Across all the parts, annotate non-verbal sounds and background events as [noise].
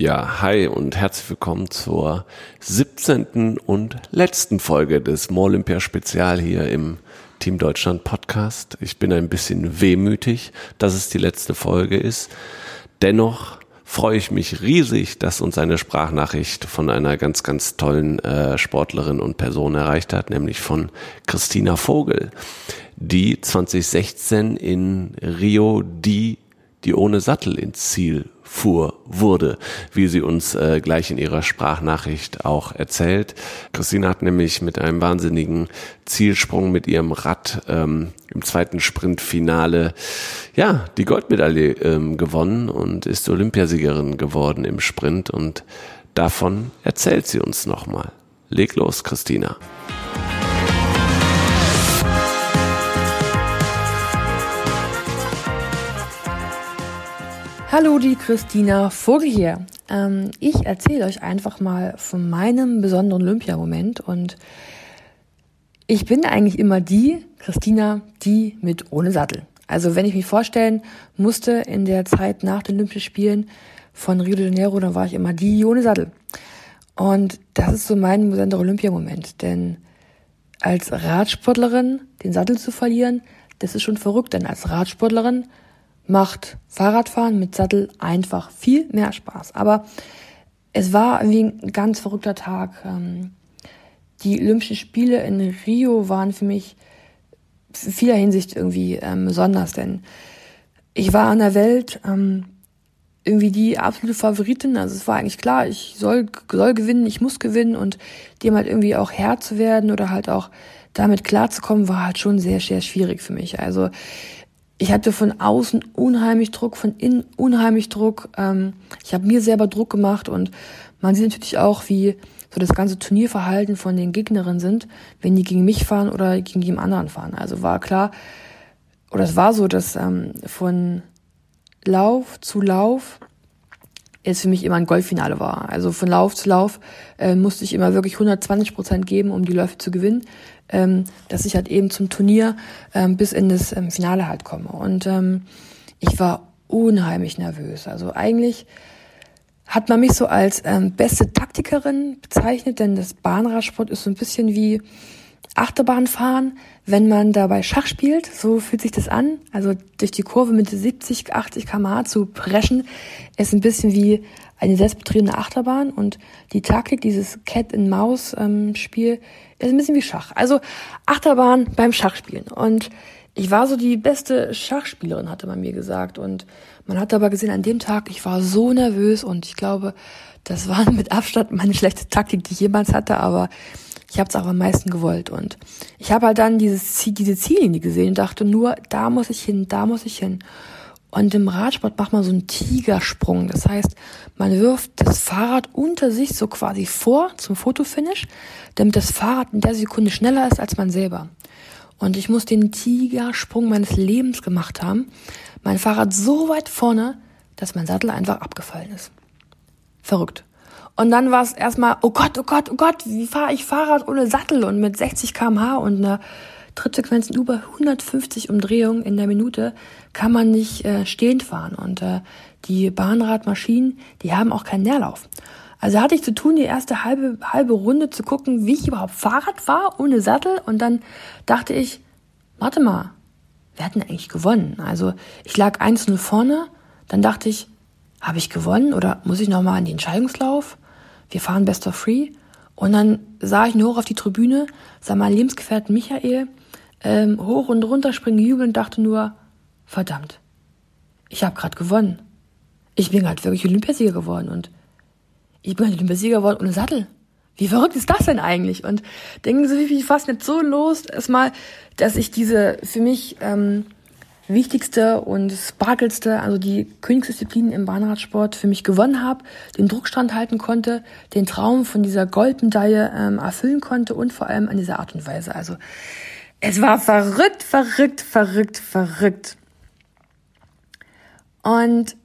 Ja, hi und herzlich willkommen zur 17. und letzten Folge des Molympia Spezial hier im Team Deutschland Podcast. Ich bin ein bisschen wehmütig, dass es die letzte Folge ist. Dennoch freue ich mich riesig, dass uns eine Sprachnachricht von einer ganz, ganz tollen äh, Sportlerin und Person erreicht hat, nämlich von Christina Vogel, die 2016 in Rio die die ohne Sattel ins Ziel fuhr, wurde, wie sie uns äh, gleich in ihrer Sprachnachricht auch erzählt. Christina hat nämlich mit einem wahnsinnigen Zielsprung mit ihrem Rad ähm, im zweiten Sprintfinale ja die Goldmedaille ähm, gewonnen und ist Olympiasiegerin geworden im Sprint und davon erzählt sie uns nochmal. Leg los, Christina. Hallo, die Christina Vogel hier. Ähm, ich erzähle euch einfach mal von meinem besonderen Olympiamoment und ich bin eigentlich immer die Christina, die mit ohne Sattel. Also wenn ich mich vorstellen musste in der Zeit nach den Olympischen Spielen von Rio de Janeiro, dann war ich immer die ohne Sattel. Und das ist so mein besonderer Olympiamoment, denn als Radsportlerin den Sattel zu verlieren, das ist schon verrückt, denn als Radsportlerin macht Fahrradfahren mit Sattel einfach viel mehr Spaß. Aber es war irgendwie ein ganz verrückter Tag. Ähm, die Olympischen Spiele in Rio waren für mich in vieler Hinsicht irgendwie ähm, besonders, denn ich war an der Welt ähm, irgendwie die absolute Favoritin. Also es war eigentlich klar, ich soll, soll gewinnen, ich muss gewinnen und dem halt irgendwie auch Herr zu werden oder halt auch damit klarzukommen, war halt schon sehr, sehr schwierig für mich. Also ich hatte von außen unheimlich Druck, von innen unheimlich Druck. Ähm, ich habe mir selber Druck gemacht und man sieht natürlich auch, wie so das ganze Turnierverhalten von den Gegnerinnen sind, wenn die gegen mich fahren oder gegen jemand anderen fahren. Also war klar, oder es war so, dass ähm, von Lauf zu Lauf es für mich immer ein Golffinale war. Also von Lauf zu Lauf äh, musste ich immer wirklich 120 Prozent geben, um die Läufe zu gewinnen ähm, dass ich halt eben zum Turnier ähm, bis in das ähm, Finale halt komme. Und ähm, ich war unheimlich nervös. Also eigentlich hat man mich so als ähm, beste Taktikerin bezeichnet, denn das Bahnradsport ist so ein bisschen wie Achterbahnfahren, wenn man dabei Schach spielt. So fühlt sich das an. Also durch die Kurve mit 70, 80 km zu preschen, ist ein bisschen wie eine selbstbetriebene Achterbahn und die Taktik, dieses Cat-and-Maus-Spiel, ist ein bisschen wie Schach. Also Achterbahn beim Schachspielen. Und ich war so die beste Schachspielerin, hatte man mir gesagt. Und man hat aber gesehen, an dem Tag, ich war so nervös und ich glaube, das war [laughs] mit Abstand meine schlechte Taktik, die ich jemals hatte, aber ich habe es auch am meisten gewollt. Und ich habe halt dann dieses Ziel, diese Ziellinie gesehen und dachte nur, da muss ich hin, da muss ich hin. Und im Radsport macht man so einen Tigersprung. Das heißt, man wirft das Fahrrad unter sich so quasi vor zum Fotofinish, damit das Fahrrad in der Sekunde schneller ist als man selber. Und ich muss den Tigersprung meines Lebens gemacht haben. Mein Fahrrad so weit vorne, dass mein Sattel einfach abgefallen ist. Verrückt. Und dann war es erstmal, oh Gott, oh Gott, oh Gott, wie fahre ich Fahrrad ohne Sattel und mit 60 kmh und einer Trittsequenzen über 150 Umdrehungen in der Minute kann man nicht äh, stehend fahren. Und äh, die Bahnradmaschinen, die haben auch keinen Nährlauf. Also hatte ich zu tun, die erste halbe, halbe Runde zu gucken, wie ich überhaupt Fahrrad fahre, ohne Sattel. Und dann dachte ich, warte mal, wer hat denn eigentlich gewonnen? Also ich lag 1-0 vorne, dann dachte ich, habe ich gewonnen oder muss ich nochmal an den Entscheidungslauf? Wir fahren Best of Free. Und dann sah ich nur hoch auf die Tribüne, sah mein Lebensgefährten Michael ähm, hoch und runter springen, jubeln, dachte nur, verdammt, ich habe gerade gewonnen. Ich bin halt wirklich Olympiasieger geworden und ich bin halt Olympiasieger geworden ohne Sattel. Wie verrückt ist das denn eigentlich? Und denken Sie, wie fast nicht so los, erstmal, dass ich diese für mich ähm, wichtigste und sparkelste, also die Königsdisziplin im Bahnradsport für mich gewonnen habe, den Druck standhalten konnte, den Traum von dieser Goldmedaille ähm, erfüllen konnte und vor allem an dieser Art und Weise. Also es war verrückt, verrückt, verrückt, verrückt. Und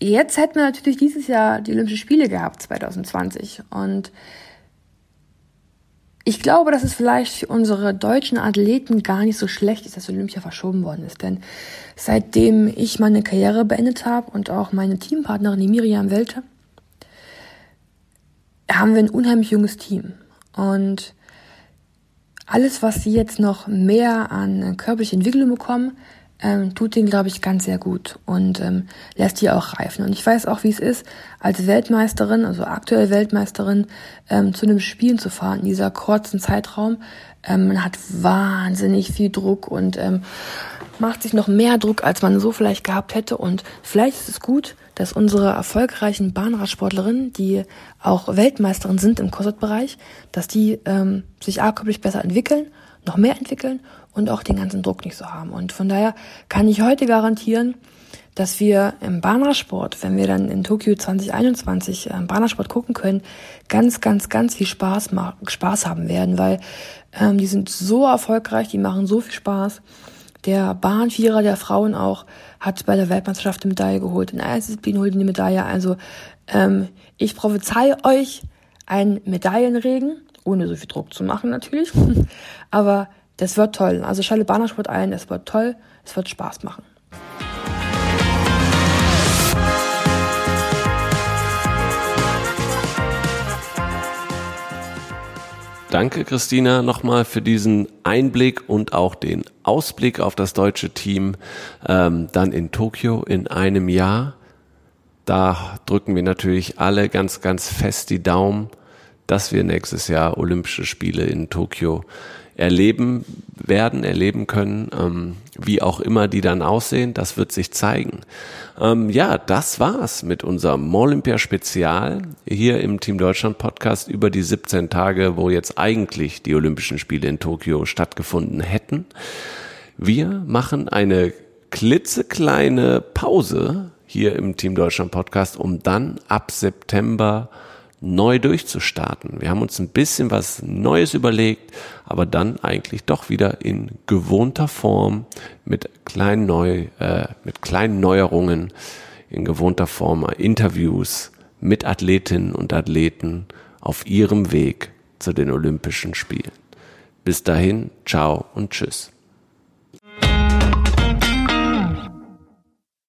jetzt hätten wir natürlich dieses Jahr die Olympischen Spiele gehabt, 2020. Und ich glaube, dass es vielleicht für unsere deutschen Athleten gar nicht so schlecht ist, dass Olympia verschoben worden ist. Denn seitdem ich meine Karriere beendet habe und auch meine Teampartnerin, die Miriam Welte, haben wir ein unheimlich junges Team. Und alles, was sie jetzt noch mehr an körperlicher Entwicklung bekommen, ähm, tut denen, glaube ich, ganz sehr gut und ähm, lässt die auch reifen. Und ich weiß auch, wie es ist, als Weltmeisterin, also aktuell Weltmeisterin, ähm, zu einem Spielen zu fahren in dieser kurzen Zeitraum. Ähm, man hat wahnsinnig viel Druck und ähm, macht sich noch mehr Druck, als man so vielleicht gehabt hätte. Und vielleicht ist es gut, dass unsere erfolgreichen Bahnradsportlerinnen, die auch Weltmeisterin sind im CrossFit-Bereich, dass die ähm, sich a besser entwickeln, noch mehr entwickeln und auch den ganzen Druck nicht so haben. Und von daher kann ich heute garantieren, dass wir im Bahnradsport, wenn wir dann in Tokio 2021 äh, Bahnradsport gucken können, ganz, ganz, ganz viel Spaß, Spaß haben werden, weil ähm, die sind so erfolgreich, die machen so viel Spaß. Der Bahnvierer der Frauen auch hat bei der Weltmeisterschaft eine Medaille geholt. In einer Disziplin holt die eine Medaille. Also ähm, ich prophezei euch einen Medaillenregen, ohne so viel Druck zu machen natürlich. [laughs] Aber das wird toll. Also schalte Bahnersport ein, es wird toll, es wird Spaß machen. Danke, Christina, nochmal für diesen Einblick und auch den Ausblick auf das deutsche Team ähm, dann in Tokio in einem Jahr. Da drücken wir natürlich alle ganz, ganz fest die Daumen, dass wir nächstes Jahr Olympische Spiele in Tokio erleben werden, erleben können, ähm, wie auch immer die dann aussehen, das wird sich zeigen. Ähm, ja, das war's mit unserem Olympia Spezial hier im Team Deutschland Podcast über die 17 Tage, wo jetzt eigentlich die Olympischen Spiele in Tokio stattgefunden hätten. Wir machen eine klitzekleine Pause hier im Team Deutschland Podcast, um dann ab September neu durchzustarten. Wir haben uns ein bisschen was Neues überlegt, aber dann eigentlich doch wieder in gewohnter Form mit kleinen, Neu, äh, mit kleinen Neuerungen, in gewohnter Form Interviews mit Athletinnen und Athleten auf ihrem Weg zu den Olympischen Spielen. Bis dahin, ciao und tschüss.